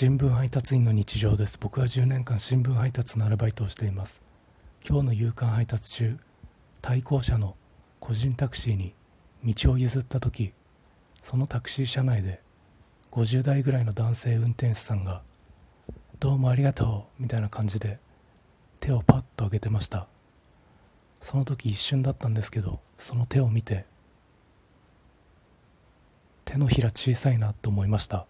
新聞配達員の日常です。僕は10年間新聞配達のアルバイトをしています。今日の夕刊配達中対向車の個人タクシーに道を譲った時そのタクシー車内で50代ぐらいの男性運転手さんが「どうもありがとう」みたいな感じで手をパッと上げてました。その時一瞬だったんですけどその手を見て手のひら小さいなと思いました。